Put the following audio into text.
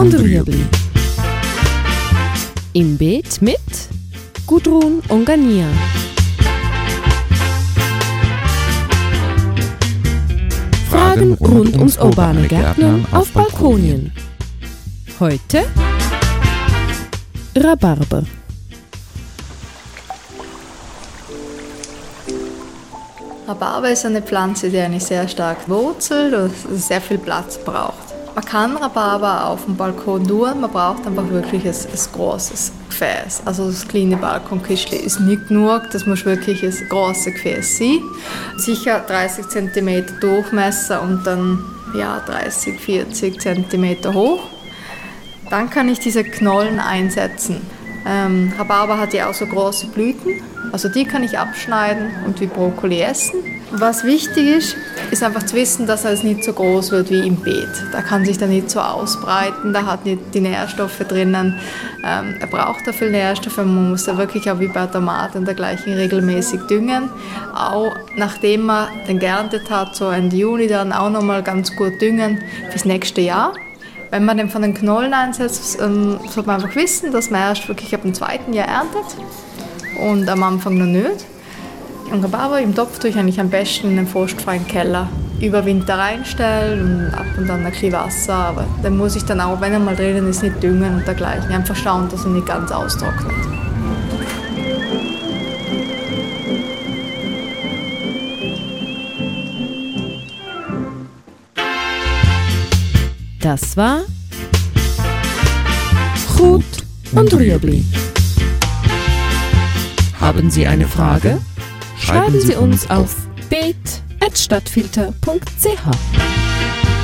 und Rüebli. Im Beet mit Gudrun Ongania. Fragen rund ums urbane Gärtnern auf Balkonien. Heute Rhabarber. Rhabarber ist eine Pflanze, die eigentlich sehr stark wurzelt und sehr viel Platz braucht. Man kann Rhabarber auf dem Balkon tun, man braucht einfach wirklich ein, ein großes Gefäß. Also das kleine Balkonkistchen ist nicht genug, das muss wirklich ein großes Gefäß sein. Sicher 30 cm Durchmesser und dann ja, 30, 40 cm hoch. Dann kann ich diese Knollen einsetzen. Ähm, Rhabarber hat ja auch so große Blüten, also die kann ich abschneiden und wie Brokkoli essen. Was wichtig ist, ist einfach zu wissen, dass er nicht so groß wird wie im Beet. Da kann sich dann nicht so ausbreiten, da hat nicht die Nährstoffe drinnen. Ähm, er braucht da viel Nährstoffe, man muss da wirklich auch wie bei Tomaten dergleichen regelmäßig düngen. Auch nachdem man den geerntet hat, so Ende Juni dann auch nochmal ganz gut düngen fürs nächste Jahr. Wenn man den von den Knollen einsetzt, ähm, sollte man einfach wissen, dass man erst wirklich ab dem zweiten Jahr erntet und am Anfang noch nicht. Und Rhabarber im Topf tue ich eigentlich am besten in einen frostfreien Keller über Winter reinstellen und ab und an ein bisschen Wasser. Aber dann muss ich dann auch, wenn er mal drinnen ist, nicht düngen und dergleichen. Einfach schauen, dass er nicht ganz austrocknet. Das war Gut und Rüebli. Haben Sie eine Frage? Schreiben, Sie uns auf bet.stadtfilter.ch.